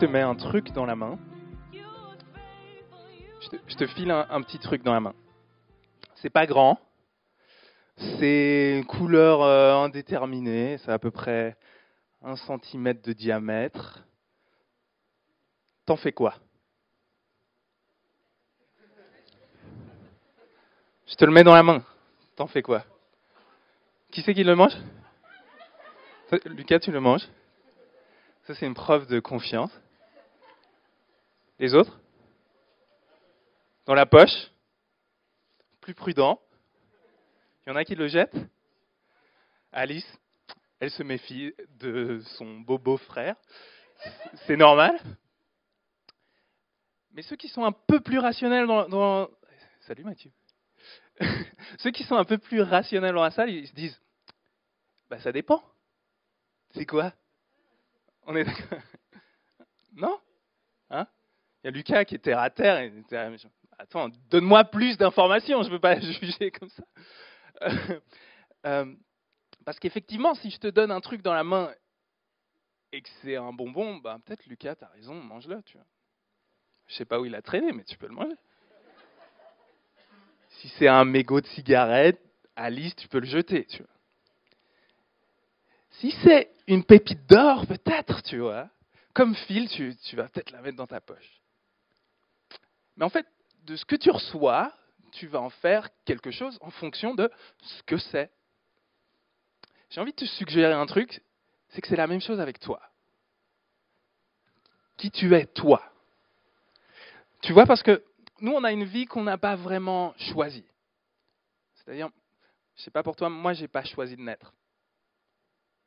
je te mets un truc dans la main, je te, file un, petit truc dans la main. C'est pas grand, c'est une couleur euh, indéterminée, c'est à peu près un centimètre de diamètre. T'en fais quoi? Je te le mets dans la main. T'en fais quoi? Qui c'est qui le mange? Lucas, tu le manges? Ça, c'est une preuve de confiance. Les autres? Dans la poche? Plus prudent. Il y en a qui le jettent? Alice, elle se méfie de son beau beau-frère. C'est normal. Mais ceux qui sont un peu plus rationnels dans... Salut Mathieu. ceux qui sont un peu plus rationnels dans la salle, ils se disent, bah ça dépend. C'est quoi? On est d'accord? Non? Hein? Il y a Lucas qui est terre à terre. Et Attends, donne-moi plus d'informations, je ne peux pas juger comme ça. Euh, parce qu'effectivement, si je te donne un truc dans la main et que c'est un bonbon, bah, peut-être Lucas, tu as raison, mange-le. Tu vois. Je sais pas où il a traîné, mais tu peux le manger. Si c'est un mégot de cigarette, Alice, tu peux le jeter. Tu vois. Si c'est une pépite d'or, peut-être, tu vois. Comme Phil, tu, tu vas peut-être la mettre dans ta poche. Mais en fait, de ce que tu reçois, tu vas en faire quelque chose en fonction de ce que c'est. J'ai envie de te suggérer un truc, c'est que c'est la même chose avec toi. Qui tu es, toi. Tu vois, parce que nous, on a une vie qu'on n'a pas vraiment choisie. C'est-à-dire, je ne sais pas pour toi, moi, je n'ai pas choisi de naître.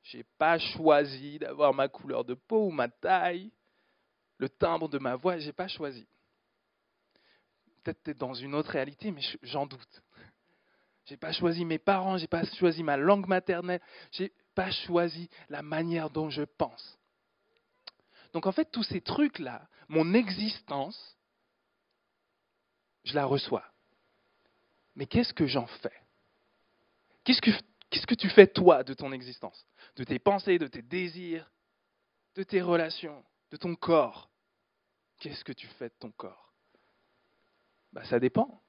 Je n'ai pas choisi d'avoir ma couleur de peau ou ma taille, le timbre de ma voix, je n'ai pas choisi. Peut-être dans une autre réalité, mais j'en doute. J'ai pas choisi mes parents, j'ai pas choisi ma langue maternelle, j'ai pas choisi la manière dont je pense. Donc en fait, tous ces trucs-là, mon existence, je la reçois. Mais qu'est-ce que j'en fais? Qu'est-ce que, qu'est-ce que tu fais toi de ton existence? De tes pensées, de tes désirs, de tes relations, de ton corps Qu'est-ce que tu fais de ton corps? Bah, Ça dépend.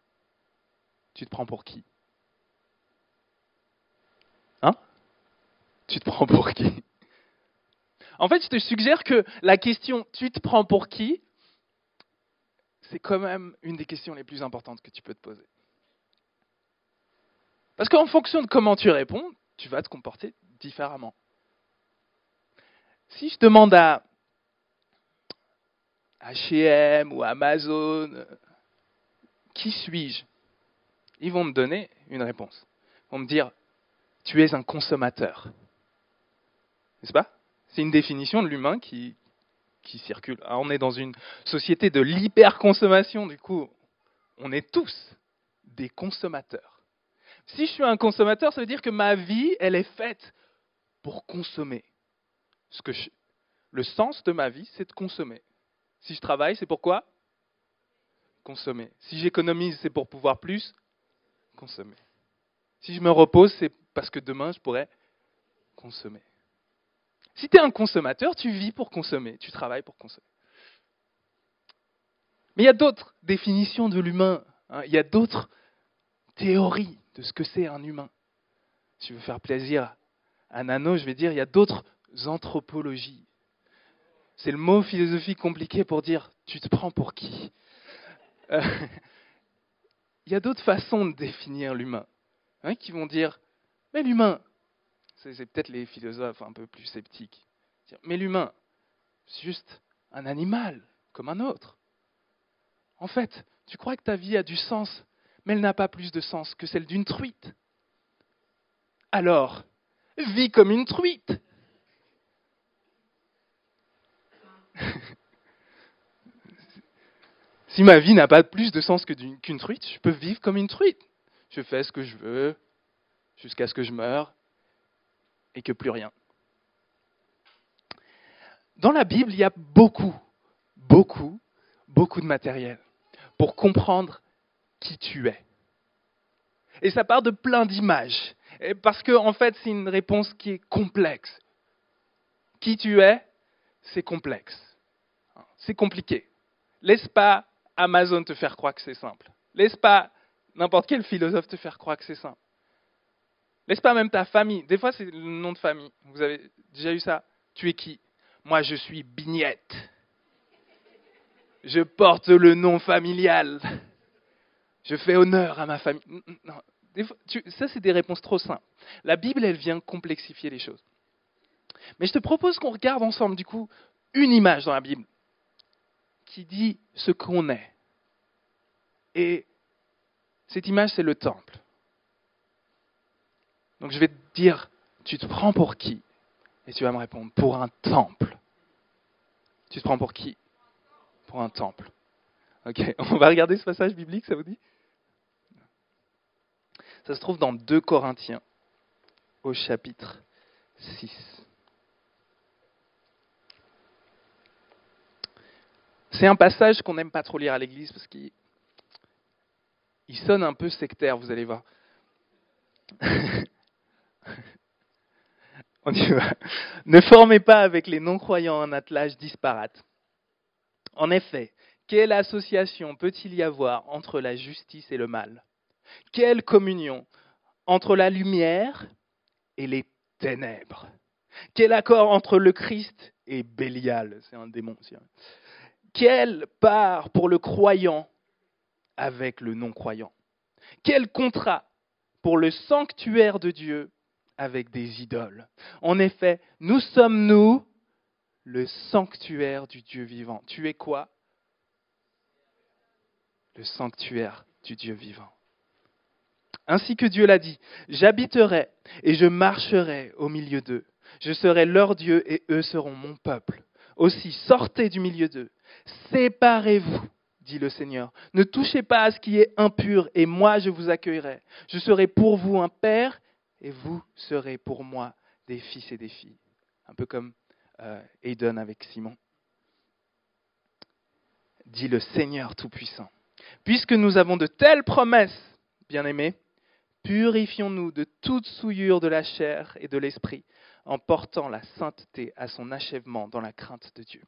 Tu te prends pour qui? Hein? Tu te prends pour qui? En fait, je te suggère que la question tu te prends pour qui? c'est quand même une des questions les plus importantes que tu peux te poser. Parce qu'en fonction de comment tu réponds, tu vas te comporter différemment. Si je demande à HM ou Amazon, qui suis-je? Ils vont me donner une réponse. Ils vont me dire, tu es un consommateur. N'est-ce pas? C'est une définition de l'humain qui, qui circule. Alors, on est dans une société de l'hyperconsommation, du coup, on est tous des consommateurs. Si je suis un consommateur, ça veut dire que ma vie, elle est faite pour consommer. Le sens de ma vie, c'est de consommer. Si je travaille, c'est pourquoi? Consommer. Si j'économise, c'est pour pouvoir plus Consommer. Si je me repose, c'est parce que demain, je pourrais consommer. Si tu es un consommateur, tu vis pour consommer, tu travailles pour consommer. Mais il y a d'autres définitions de l'humain, hein. il y a d'autres théories de ce que c'est un humain. Si je veux faire plaisir à Nano, je vais dire il y a d'autres anthropologies. C'est le mot philosophique compliqué pour dire tu te prends pour qui? Euh, Il y a d'autres façons de définir l'humain hein, qui vont dire mais l'humain, c'est peut-être les philosophes un peu plus sceptiques. Mais l'humain, c'est juste un animal comme un autre. En fait, tu crois que ta vie a du sens, mais elle n'a pas plus de sens que celle d'une truite. Alors, vis comme une truite. si ma vie n'a pas plus de sens qu'une truite, je peux vivre comme une truite. Je fais ce que je veux jusqu'à ce que je meure et que plus rien. Dans la Bible, il y a beaucoup, beaucoup, beaucoup de matériel pour comprendre qui tu es. Et ça part de plein d'images, parce qu'en en fait, c'est une réponse qui est complexe. Qui tu es, c'est complexe. c'est compliqué. Laisse pas Amazon te faire croire que c'est simple. Laisse pas n'importe quel philosophe te faire croire que c'est simple. Laisse pas même ta famille. Des fois, c'est le nom de famille. Vous avez déjà eu ça? Tu es qui? Moi, je suis Bignette. Je porte le nom familial. Je fais honneur à ma famille. Non, ça, c'est des réponses trop simples. La Bible, elle vient complexifier les choses. Mais je te propose qu'on regarde ensemble, du coup, une image dans la Bible qui dit ce qu'on est. Et cette image, c'est le temple. Donc je vais te dire, tu te prends pour qui? Et tu vas me répondre, pour un temple. Tu te prends pour qui? Pour un temple. Ok, on va regarder ce passage biblique, ça vous dit? Ça se trouve dans 2 Corinthiens, au chapitre 6. C'est un passage qu'on n'aime pas trop lire à l'église parce qu'il sonne un peu sectaire, vous allez voir. On. Ne formez pas avec les non-croyants un attelage disparate. En effet, quelle association peut-il y avoir entre la justice et le mal? Quelle communion entre la lumière et les ténèbres? Quel accord entre le Christ et Bélial? C'est un démon. Quelle part pour le croyant avec le non-croyant? Quel contrat pour le sanctuaire de Dieu avec des idoles? En effet, nous sommes, nous, le sanctuaire du Dieu vivant. Tu es quoi? Le sanctuaire du Dieu vivant. Ainsi que Dieu l'a dit, j'habiterai et je marcherai au milieu d'eux. Je serai leur Dieu et eux seront mon peuple. Aussi, sortez du milieu d'eux Séparez-vous, dit le Seigneur. Ne touchez pas à ce qui est impur, et moi je vous accueillerai. Je serai pour vous un père, et vous serez pour moi des fils et des filles. Un peu comme euh, avec Simon. Dit le Seigneur Tout-Puissant. Puisque nous avons de telles promesses, bien-aimés, purifions-nous de toute souillure de la chair et de l'esprit, en portant la sainteté à son achèvement dans la crainte de Dieu.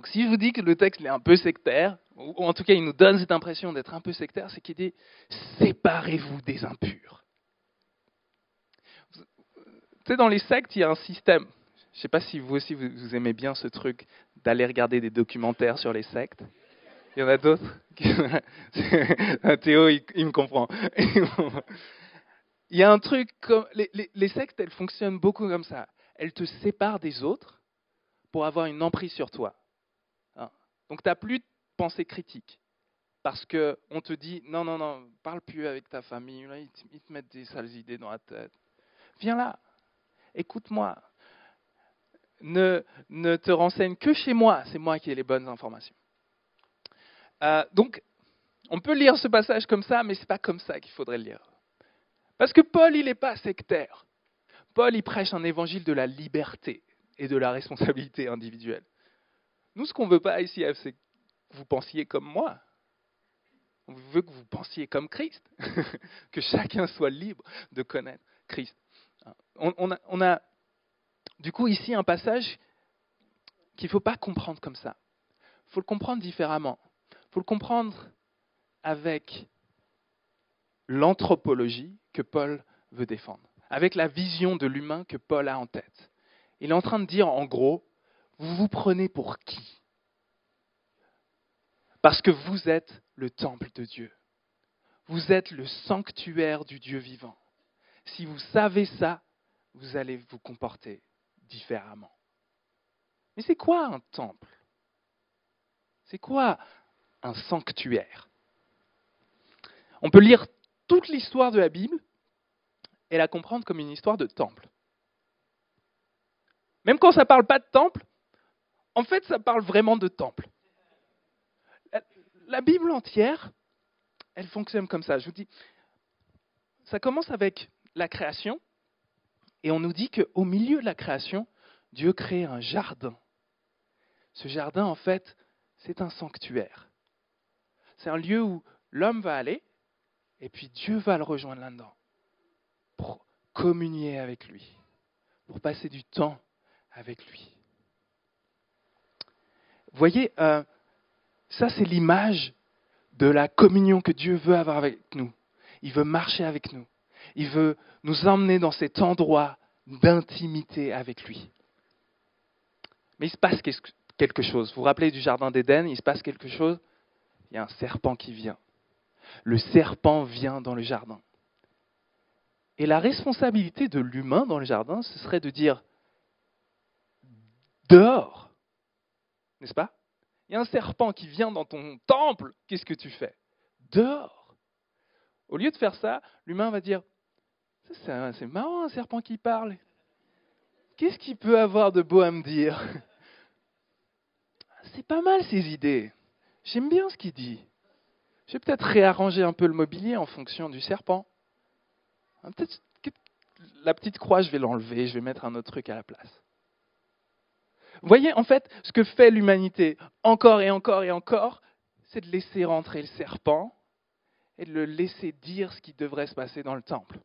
Donc si je vous dis que le texte est un peu sectaire, ou en tout cas il nous donne cette impression d'être un peu sectaire, c'est qu'il dit séparez-vous des impurs. Tu sais, dans les sectes, il y a un système. Je ne sais pas si vous aussi vous, aimez bien ce truc d'aller regarder des documentaires sur les sectes. Il y en a d'autres Théo, il, me comprend. il y a un truc comme. Les, les sectes, elles fonctionnent beaucoup comme ça. Elles te séparent des autres pour avoir une emprise sur toi. Donc tu n'as plus de pensée critique. Parce qu'on te dit, non, non, non, parle plus avec ta famille, ils te, mettent des sales idées dans la tête. Viens là, écoute-moi. Ne, ne te renseigne que chez moi, c'est moi qui ai les bonnes informations. Euh, donc, on peut lire ce passage comme ça, mais ce n'est pas comme ça qu'il faudrait le lire. Parce que Paul, il n'est pas sectaire. Paul, il prêche un évangile de la liberté et de la responsabilité individuelle. Nous, ce qu'on ne veut pas ici, c'est que vous pensiez comme moi. On veut que vous pensiez comme Christ, que chacun soit libre de connaître Christ. On, a, du coup ici un passage qu'il ne faut pas comprendre comme ça. Il faut le comprendre différemment. Il faut le comprendre avec l'anthropologie que Paul veut défendre, avec la vision de l'humain que Paul a en tête. Il est en train de dire en gros, vous vous prenez pour qui? Parce que vous êtes le temple de Dieu. Vous êtes le sanctuaire du Dieu vivant. Si vous savez ça, vous allez vous comporter différemment. Mais c'est quoi un temple? C'est quoi un sanctuaire? On peut lire toute l'histoire de la Bible et la comprendre comme une histoire de temple. Même quand ça ne parle pas de temple, en fait, ça parle vraiment de temple. La Bible entière, elle fonctionne comme ça. Je vous dis, ça commence avec la création, et on nous dit qu'au milieu de la création, Dieu crée un jardin. Ce jardin, en fait, c'est un sanctuaire. C'est un lieu où l'homme va aller, et puis Dieu va le rejoindre là-dedans, pour communier avec lui, pour passer du temps avec lui. Voyez, euh, ça c'est l'image de la communion que Dieu veut avoir avec nous. Il veut marcher avec nous. Il veut nous emmener dans cet endroit d'intimité avec lui. Mais il se passe quelque chose. Vous vous rappelez du Jardin d'Éden, il se passe quelque chose. Il y a un serpent qui vient. Le serpent vient dans le jardin. Et la responsabilité de l'humain dans le jardin, ce serait de dire dehors, n'est-ce pas? Il y a un serpent qui vient dans ton temple, qu'est-ce que tu fais? Dehors. Au lieu de faire ça, l'humain va dire c'est marrant un serpent qui parle. Qu'est-ce qu'il peut avoir de beau à me dire? C'est pas mal ces idées. J'aime bien ce qu'il dit. Je vais peut-être réarranger un peu le mobilier en fonction du serpent. Hein, la petite croix, je vais l'enlever, je vais mettre un autre truc à la place. Vous voyez, en fait, ce que fait l'humanité encore et encore et encore, c'est de laisser rentrer le serpent et de le laisser dire ce qui devrait se passer dans le temple.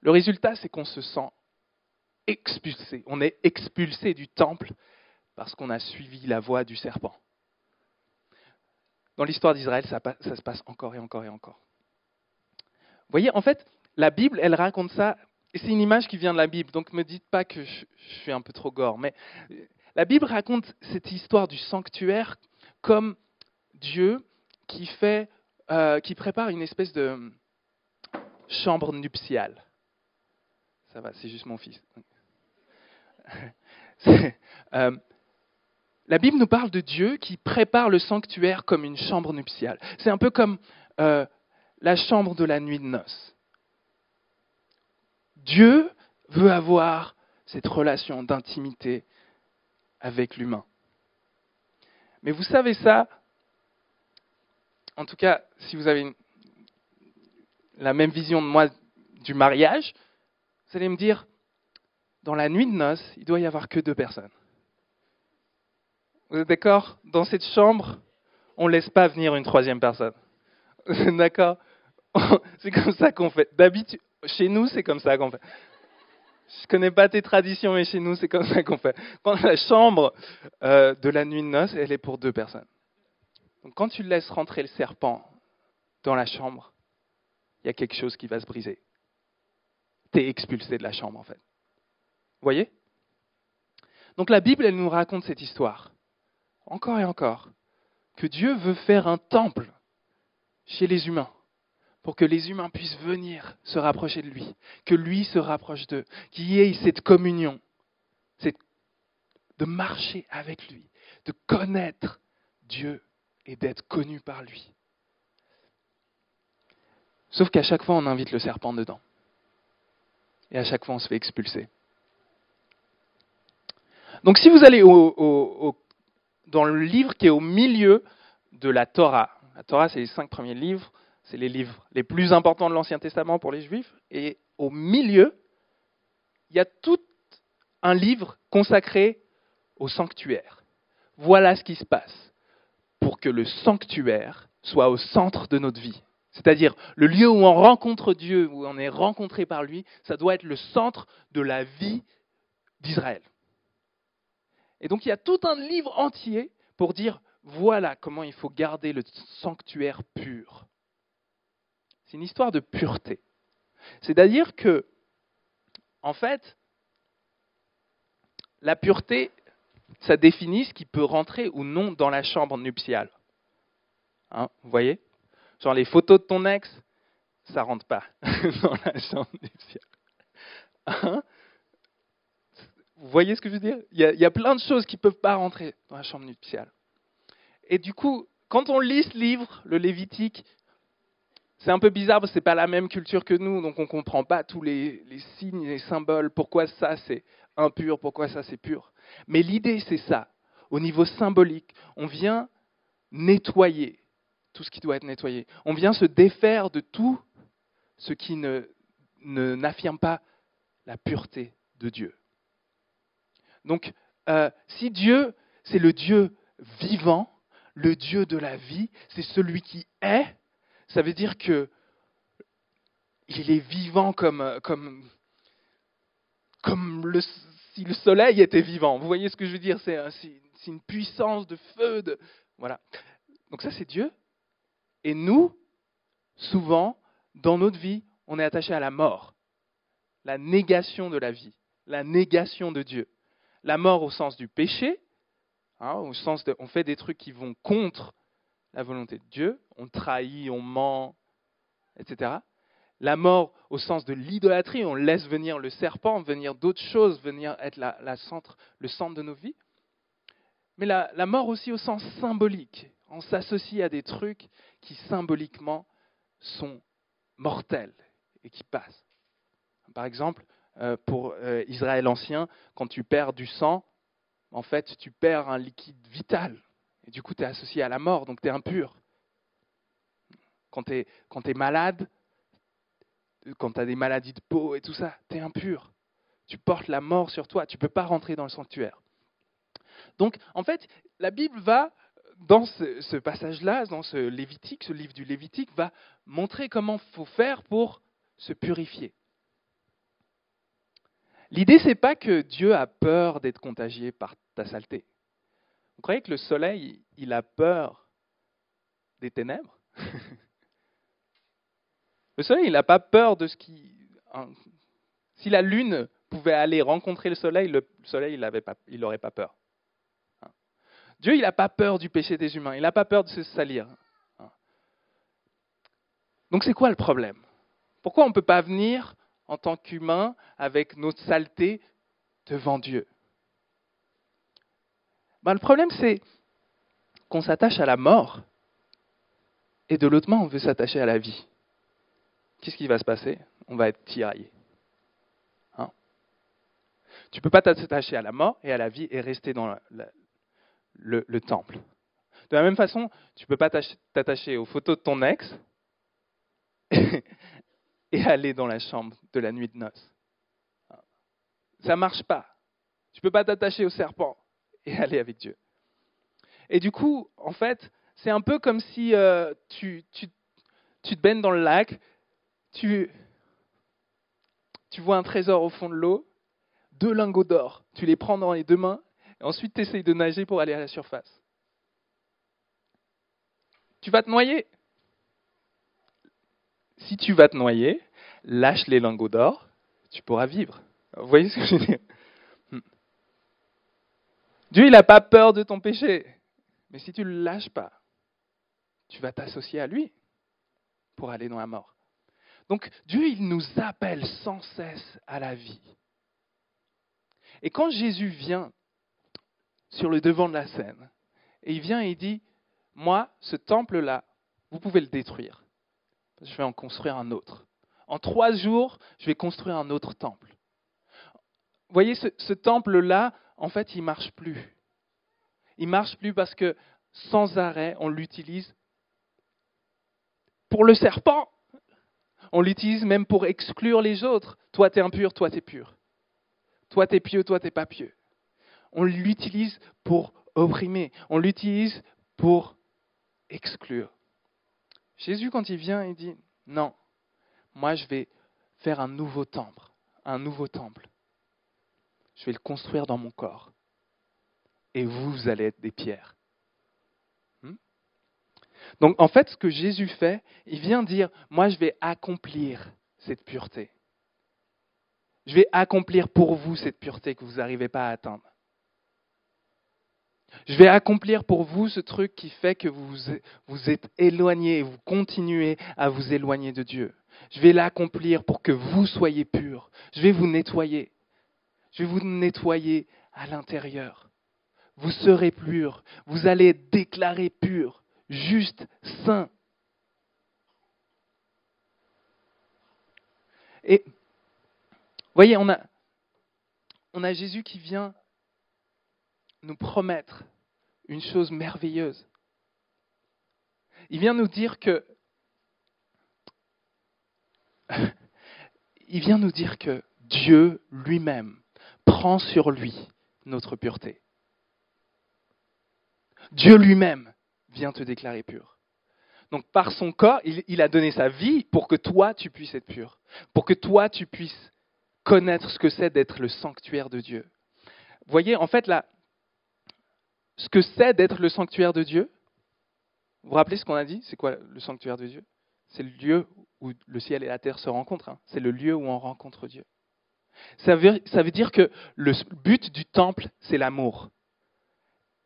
Le résultat, c'est qu'on se sent expulsé. On est expulsé du temple parce qu'on a suivi la voie du serpent. Dans l'histoire d'Israël, ça, se passe encore et encore et encore. Vous voyez, en fait, la Bible, elle raconte ça, c'est une image qui vient de la Bible, donc ne me dites pas que je, suis un peu trop gore, mais la Bible raconte cette histoire du sanctuaire comme Dieu qui, euh, prépare une espèce de chambre nuptiale. Ça va, c'est juste mon fils. Euh, la Bible nous parle de Dieu qui prépare le sanctuaire comme une chambre nuptiale. C'est un peu comme euh, la chambre de la nuit de noces. Dieu veut avoir cette relation d'intimité avec l'humain. Mais vous savez ça, en tout cas, si vous avez la même vision de moi du mariage, vous allez me dire, dans la nuit de noces, il doit y avoir que deux personnes. Vous êtes d'accord? Dans cette chambre, on ne laisse pas venir une troisième personne. D'accord? C'est comme ça qu'on fait. D'habitude, chez nous, c'est comme ça qu'on fait. Je connais pas tes traditions, mais chez nous, c'est comme ça qu'on fait. Quand la chambre euh, de la nuit de noces, elle est pour deux personnes. Donc quand tu laisses rentrer le serpent dans la chambre, il y a quelque chose qui va se briser tu es expulsé de la chambre en fait. Voyez? Donc la Bible, elle nous raconte cette histoire, encore et encore, que Dieu veut faire un temple chez les humains, pour que les humains puissent venir se rapprocher de lui, que lui se rapproche d'eux, qu'il y ait cette communion, de marcher avec lui, de connaître Dieu et d'être connu par lui. Sauf qu'à chaque fois, on invite le serpent dedans. Et à chaque fois, on se fait expulser. Donc si vous allez dans le livre qui est au milieu de la Torah, la Torah c'est les cinq premiers livres, c'est les livres les plus importants de l'Ancien Testament pour les Juifs, et au milieu, il y a tout un livre consacré au sanctuaire. Voilà ce qui se passe pour que le sanctuaire soit au centre de notre vie. C'est-à-dire le lieu où on rencontre Dieu, où on est rencontré par lui, ça doit être le centre de la vie d'Israël. Et donc il y a tout un livre entier pour dire voilà comment il faut garder le sanctuaire pur. C'est une histoire de pureté. C'est-à-dire que, en fait, la pureté, ça définit ce qui peut rentrer ou non dans la chambre nuptiale. Hein, vous voyez? Genre les photos de ton ex, ça rentre pas dans la chambre nuptiale. Hein? Vous voyez ce que je veux dire? Il y, a, il y, a, plein de choses qui ne peuvent pas rentrer dans la chambre nuptiale. Et du coup, quand on lit ce livre, le Lévitique, c'est un peu bizarre parce que ce n'est pas la même culture que nous, donc on ne comprend pas tous les, les signes, les symboles, pourquoi ça c'est impur, pourquoi ça c'est pur. Mais l'idée c'est ça. Au niveau symbolique, on vient nettoyer tout ce qui doit être nettoyé. On vient se défaire de tout ce qui ne, n'affirme pas la pureté de Dieu. Donc, euh, si Dieu, c'est le Dieu vivant, le Dieu de la vie, c'est celui qui est, ça veut dire que il est vivant comme, comme, comme si le soleil était vivant. Vous voyez ce que je veux dire? C'est une puissance de feu. Voilà. Donc ça, c'est Dieu. Et nous, souvent, dans notre vie, on est attaché à la mort, la négation de la vie, la négation de Dieu. La mort au sens du péché, hein, au sens de, on fait des trucs qui vont contre la volonté de Dieu, on trahit, on ment, etc. La mort au sens de l'idolâtrie, on laisse venir le serpent, venir d'autres choses, venir être le centre de nos vies. Mais la, la mort aussi au sens symbolique. On s'associe à des trucs qui symboliquement sont mortels et qui passent. Par exemple, euh, pour euh, Israël ancien, quand tu perds du sang, en fait, tu perds un liquide vital. Du coup, tu es associé à la mort, donc tu es impur. Quand tu es, malade, quand tu as des maladies de peau et tout ça, tu es impur. Tu portes la mort sur toi, tu ne peux pas rentrer dans le sanctuaire. Donc, en fait, la Bible va, dans ce, ce passage-là, dans ce Lévitique, ce livre du Lévitique, va montrer comment il faut faire pour se purifier. L'idée, c'est pas que Dieu a peur d'être contagié par ta saleté. Vous croyez que le soleil, il a peur des ténèbres? Le soleil, il n'a pas peur de ce qui. Si la lune pouvait aller rencontrer le soleil, le soleil, il n'aurait pas, pas peur. Hein. Dieu, il n'a pas peur du péché des humains, il n'a pas peur de se salir. Hein. Donc c'est quoi le problème? Pourquoi on ne peut pas venir en tant qu'humain avec notre saleté devant Dieu? Ben, le problème, c'est qu'on s'attache à la mort et de l'autre main, on veut s'attacher à la vie. Qu'est-ce qui va se passer? On va être tiraillé. Hein? Tu ne peux pas t'attacher à la mort et à la vie et rester dans le, le temple. De la même façon, tu ne peux pas t'attacher aux photos de ton ex et aller dans la chambre de la nuit de noces. Ça ne marche pas. Tu ne peux pas t'attacher au serpent aller avec Dieu. Et du coup, en fait, c'est un peu comme si euh, tu, te baignes dans le lac, tu, tu vois un trésor au fond de l'eau, deux lingots d'or, tu les prends dans les deux mains, et ensuite tu essayes de nager pour aller à la surface. Tu vas te noyer si tu vas te noyer, lâche les lingots d'or, tu pourras vivre. Vous voyez ce que je veux dire? Dieu, il n'a pas peur de ton péché. Mais si tu ne le lâches pas, tu vas t'associer à lui pour aller dans la mort. Donc Dieu, il nous appelle sans cesse à la vie. Et quand Jésus vient sur le devant de la scène, et il vient et il dit, moi, ce temple-là, vous pouvez le détruire je vais en construire un autre. En trois jours, je vais construire un autre temple. Voyez, ce, temple-là, en fait, il marche plus. Il ne marche plus parce que sans arrêt, on l'utilise pour le serpent. On l'utilise même pour exclure les autres. Toi, tu es impur, toi, tu es pur. Toi, tu es pieux, toi, tu n'es pas pieux. On l'utilise pour opprimer. On l'utilise pour exclure. Jésus, quand il vient, il dit, non, moi je vais faire un nouveau temple, un nouveau temple. Je vais le construire dans mon corps. Et vous, vous allez être des pierres. Hmm? Donc en fait, ce que Jésus fait, il vient dire, moi je vais accomplir cette pureté. Je vais accomplir pour vous cette pureté que vous n'arrivez pas à atteindre. Je vais accomplir pour vous ce truc qui fait que vous vous êtes éloigné et vous continuez à vous éloigner de Dieu. Je vais l'accomplir pour que vous soyez purs. Je vais vous nettoyer. Je vais vous nettoyer à l'intérieur. Vous serez purs. Vous allez être déclarés purs, juste, saints. Et, voyez, on a, on a Jésus qui vient nous promettre une chose merveilleuse. Il vient nous dire que il vient nous dire que Dieu lui-même prend sur lui notre pureté. Dieu lui-même vient te déclarer pur. Donc par son corps, il, a donné sa vie pour que toi, tu puisses être pur, pour que toi, tu puisses connaître ce que c'est d'être le sanctuaire de Dieu, voyez, en fait, là, ce que c'est d'être le sanctuaire de Dieu, vous vous rappelez ce qu'on a dit? C'est quoi le sanctuaire de Dieu? C'est le lieu où le ciel et la terre se rencontrent. Hein. C'est le lieu où on rencontre Dieu. Ça veut, dire que le but du temple, c'est l'amour.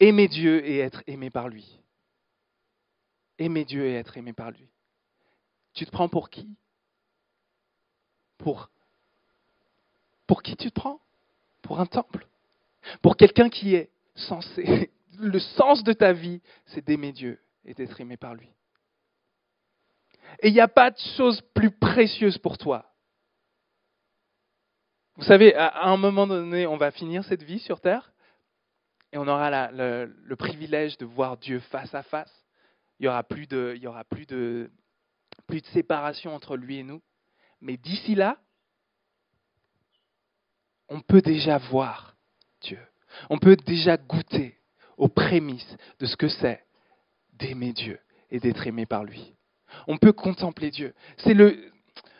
Aimer Dieu et être aimé par lui. Aimer Dieu et être aimé par lui. Tu te prends pour qui? Pour pour qui tu te prends? Pour un temple? Pour quelqu'un qui est censé. Le sens de ta vie, c'est d'aimer Dieu et d'être aimé par lui. Et il n'y a pas de chose plus précieuse pour toi. Vous savez, à un moment donné, on va finir cette vie sur Terre et on aura le, privilège de voir Dieu face à face. Il n'y aura, plus de, il y aura plus, de, plus de séparation entre lui et nous. Mais d'ici là, on peut déjà voir Dieu. On peut déjà goûter aux prémices de ce que c'est d'aimer Dieu et d'être aimé par lui. On peut contempler Dieu. C'est le,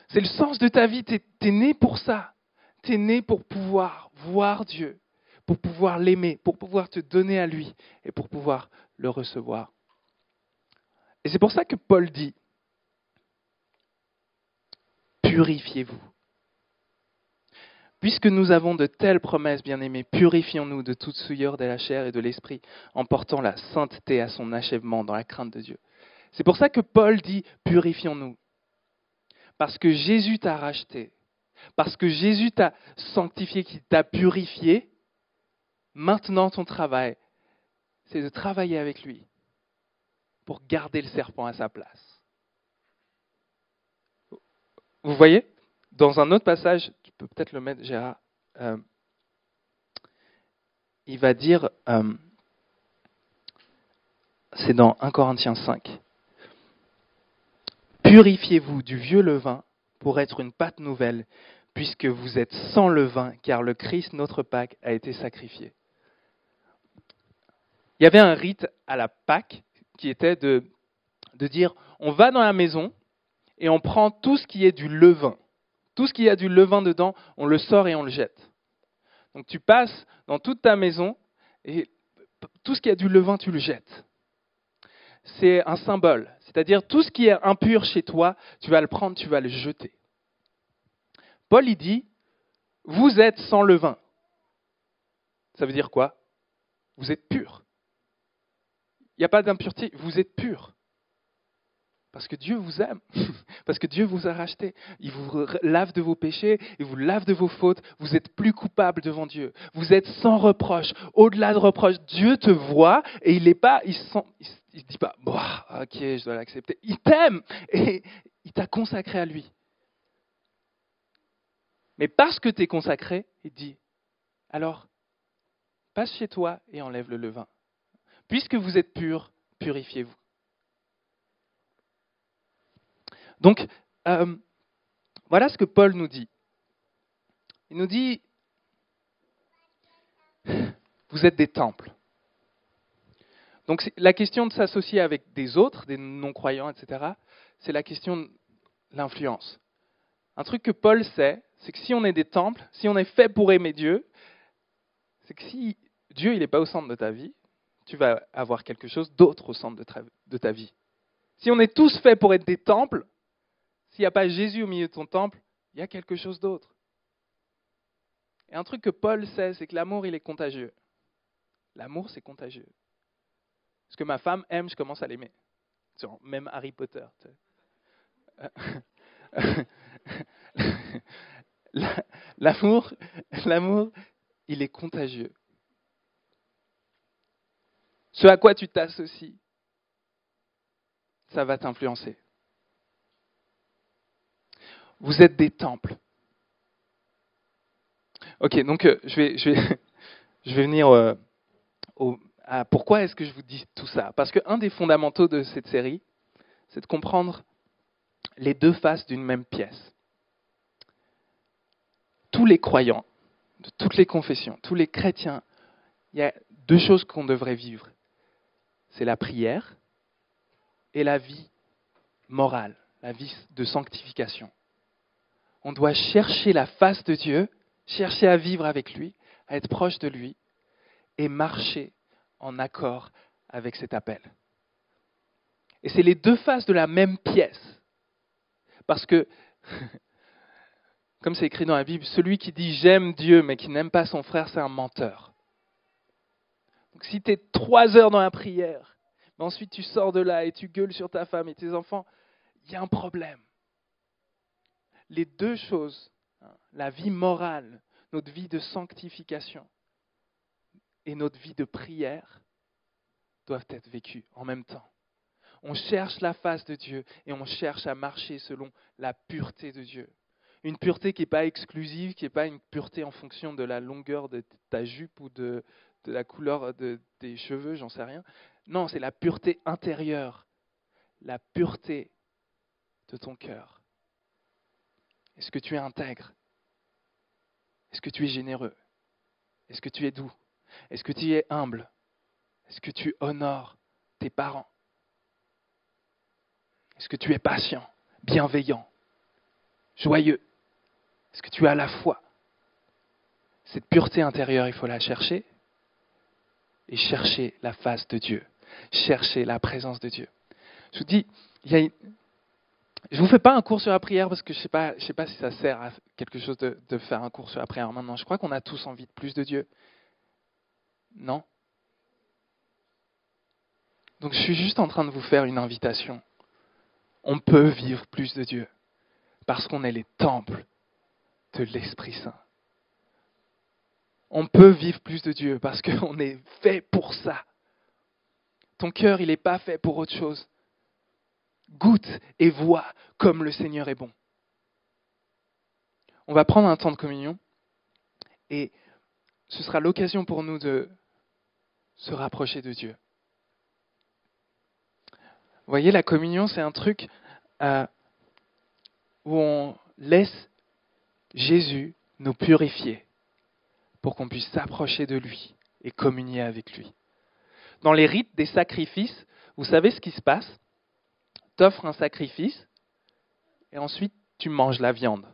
c'est le sens de ta vie. Tu es, né pour ça. Tu es né pour pouvoir voir Dieu, pour pouvoir l'aimer, pour pouvoir te donner à lui et pour pouvoir le recevoir. Et c'est pour ça que Paul dit, purifiez-vous Puisque nous avons de telles promesses, bien-aimés, purifions-nous de toute souillure de la chair et de l'esprit, en portant la sainteté à son achèvement dans la crainte de Dieu. C'est pour ça que Paul dit purifions-nous. Parce que Jésus t'a racheté, parce que Jésus t'a sanctifié, qui t'a purifié, maintenant ton travail, c'est de travailler avec lui pour garder le serpent à sa place. Vous voyez Dans un autre passage, peut-être le mettre, Gérard. Euh, il va dire, euh, c'est dans 1 Corinthiens 5, Purifiez-vous du vieux levain pour être une pâte nouvelle, puisque vous êtes sans levain, car le Christ, notre Pâque, a été sacrifié. Il y avait un rite à la Pâque qui était de, dire, on va dans la maison et on prend tout ce qui est du levain. Tout ce qui a du levain dedans, on le sort et on le jette. Donc tu passes dans toute ta maison et tout ce qui a du levain, tu le jettes. C'est un symbole. C'est-à-dire tout ce qui est impur chez toi, tu vas le prendre, tu vas le jeter. Paul y dit, vous êtes sans levain. Ça veut dire quoi? Vous êtes pur. Il n'y a pas d'impureté, vous êtes pur. Parce que Dieu vous aime, parce que Dieu vous a racheté. Il vous lave de vos péchés, il vous lave de vos fautes. Vous êtes plus coupable devant Dieu. Vous êtes sans reproche. Au-delà de reproche, Dieu te voit et il n'est pas, il ne dit pas, bah, ok, je dois l'accepter. Il t'aime et il t'a consacré à lui. Mais parce que tu es consacré, il dit, alors, passe chez toi et enlève le levain. Puisque vous êtes pur, purifiez-vous. Donc, euh, voilà ce que Paul nous dit. Il nous dit, vous êtes des temples. Donc la question de s'associer avec des autres, des non-croyants, etc., c'est la question de l'influence. Un truc que Paul sait, c'est que si on est des temples, si on est fait pour aimer Dieu, c'est que si Dieu n'est pas au centre de ta vie, tu vas avoir quelque chose d'autre au centre de ta vie. Si on est tous faits pour être des temples, s'il n'y a pas Jésus au milieu de ton temple, il y a quelque chose d'autre. Et un truc que Paul sait, c'est que l'amour, il est contagieux. L'amour, c'est contagieux. Ce que ma femme aime, je commence à l'aimer. Même Harry Potter. L'amour, l'amour, il est contagieux. Ce à quoi tu t'associes, ça va t'influencer. Vous êtes des temples. Ok, donc euh, je, vais, je, vais, je vais venir euh, au, pourquoi est-ce que je vous dis tout ça? Parce qu'un des fondamentaux de cette série, c'est de comprendre les deux faces d'une même pièce. Tous les croyants, toutes les confessions, tous les chrétiens, il y a deux choses qu'on devrait vivre. C'est la prière et la vie morale, la vie de sanctification on doit chercher la face de Dieu, chercher à vivre avec lui, à être proche de lui, et marcher en accord avec cet appel. Et c'est les deux faces de la même pièce. Parce que, comme c'est écrit dans la Bible, celui qui dit j'aime Dieu mais qui n'aime pas son frère, c'est un menteur. Donc si tu es trois heures dans la prière, mais ensuite tu sors de là et tu gueules sur ta femme et tes enfants, il y a un problème. Les deux choses, hein, la vie morale, notre vie de sanctification et notre vie de prière, doivent être vécues en même temps. On cherche la face de Dieu et on cherche à marcher selon la pureté de Dieu. Une pureté qui n'est pas exclusive, qui n'est pas une pureté en fonction de la longueur de ta jupe ou de, la couleur de tes cheveux, j'en sais rien. Non, c'est la pureté intérieure, la pureté de ton cœur. Est-ce que tu es intègre? Est-ce que tu es généreux? Est-ce que tu es doux? Est-ce que tu es humble? Est-ce que tu honores tes parents? Est-ce que tu es patient, bienveillant, joyeux? Est-ce que tu as la foi? Cette pureté intérieure, il faut la chercher et chercher la face de Dieu, chercher la présence de Dieu. Je vous dis, je ne vous fais pas un cours sur la prière parce que je ne sais, pas, sais pas si ça sert à quelque chose de faire un cours sur la prière maintenant. Je crois qu'on a tous envie de plus de Dieu. Non Donc je suis juste en train de vous faire une invitation. On peut vivre plus de Dieu parce qu'on est les temples de l'Esprit Saint. On peut vivre plus de Dieu parce qu'on est fait pour ça. Ton cœur, il n'est pas fait pour autre chose goûte et vois comme le Seigneur est bon. On va prendre un temps de communion et ce sera l'occasion pour nous de se rapprocher de Dieu. Vous voyez, la communion, c'est un truc euh, où on laisse Jésus nous purifier pour qu'on puisse s'approcher de lui et communier avec lui. Dans les rites des sacrifices, vous savez ce qui se passe? T'offres un sacrifice et ensuite tu manges la viande.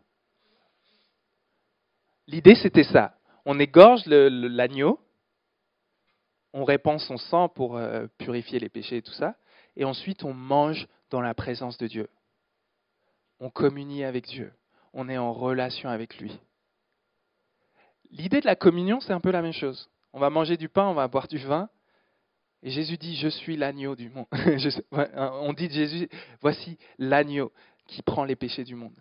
L'idée c'était ça. On égorge l'agneau, on répand son sang pour euh, purifier les péchés et tout ça, et ensuite on mange dans la présence de Dieu. On communie avec Dieu, on est en relation avec lui. L'idée de la communion, c'est un peu la même chose. On va manger du pain, on va boire du vin, et Jésus dit, je suis l'agneau du monde. Hein, on dit de Jésus, voici l'agneau qui prend les péchés du monde.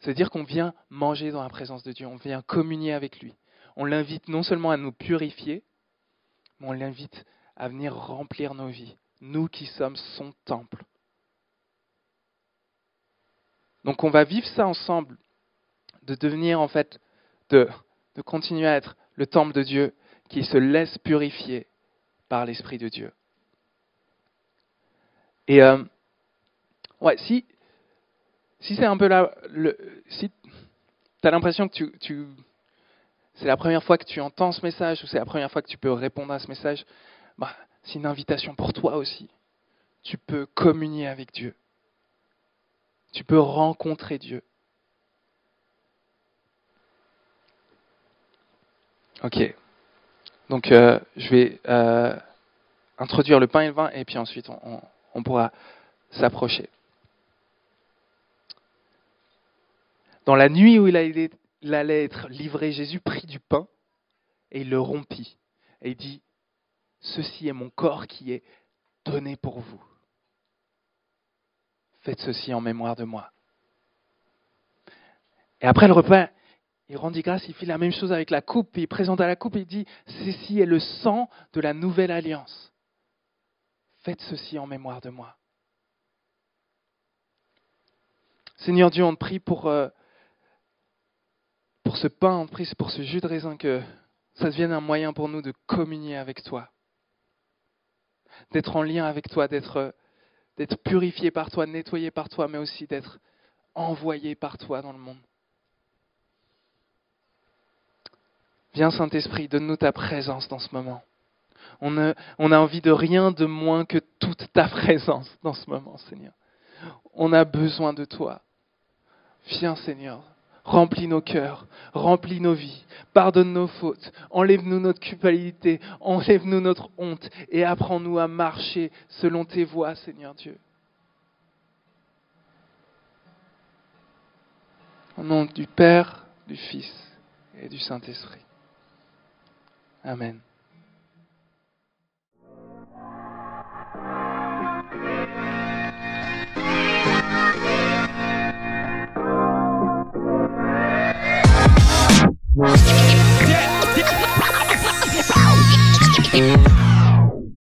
C'est-à-dire qu'on vient manger dans la présence de Dieu, on vient communier avec lui. On l'invite non seulement à nous purifier, on l'invite à venir remplir nos vies, nous qui sommes son temple. Donc on va vivre ça ensemble, de devenir en fait, de, de continuer à être le temple de Dieu qui se laisse purifier par l'Esprit de Dieu. Et euh, si, c'est un peu là, si tu as l'impression que tu c'est la première fois que tu entends ce message ou c'est la première fois que tu peux répondre à ce message, bah, c'est une invitation pour toi aussi. Tu peux communier avec Dieu. Tu peux rencontrer Dieu. Ok. Donc euh, je vais euh, introduire le pain et le vin et puis ensuite on, pourra s'approcher. Dans la nuit où il allait, il allait être livré, Jésus prit du pain et il le rompit. Et il dit, ceci est mon corps qui est donné pour vous. Faites ceci en mémoire de moi. Et après le repas, il rendit grâce, il fit la même chose avec la coupe, il présenta la coupe et il dit, ceci est le sang de la nouvelle alliance. Faites ceci en mémoire de moi. Seigneur Dieu, on te prie pour, euh, pour ce pain, on te prie pour ce jus de raisin, que ça devienne un moyen pour nous de communier avec toi, d'être en lien avec toi, d'être, d'être purifié par toi, nettoyé par toi, mais aussi d'être envoyé par toi dans le monde. Viens Saint-Esprit, donne-nous ta présence dans ce moment. On a, on a envie de rien de moins que toute ta présence dans ce moment, Seigneur. On a besoin de toi. Viens Seigneur, Remplis nos cœurs, remplis nos vies, pardonne nos fautes, enlève-nous notre culpabilité, enlève-nous notre honte et apprends-nous à marcher selon tes voies, Seigneur Dieu. Au nom du Père, du Fils et du Saint-Esprit. Amen. Yeah.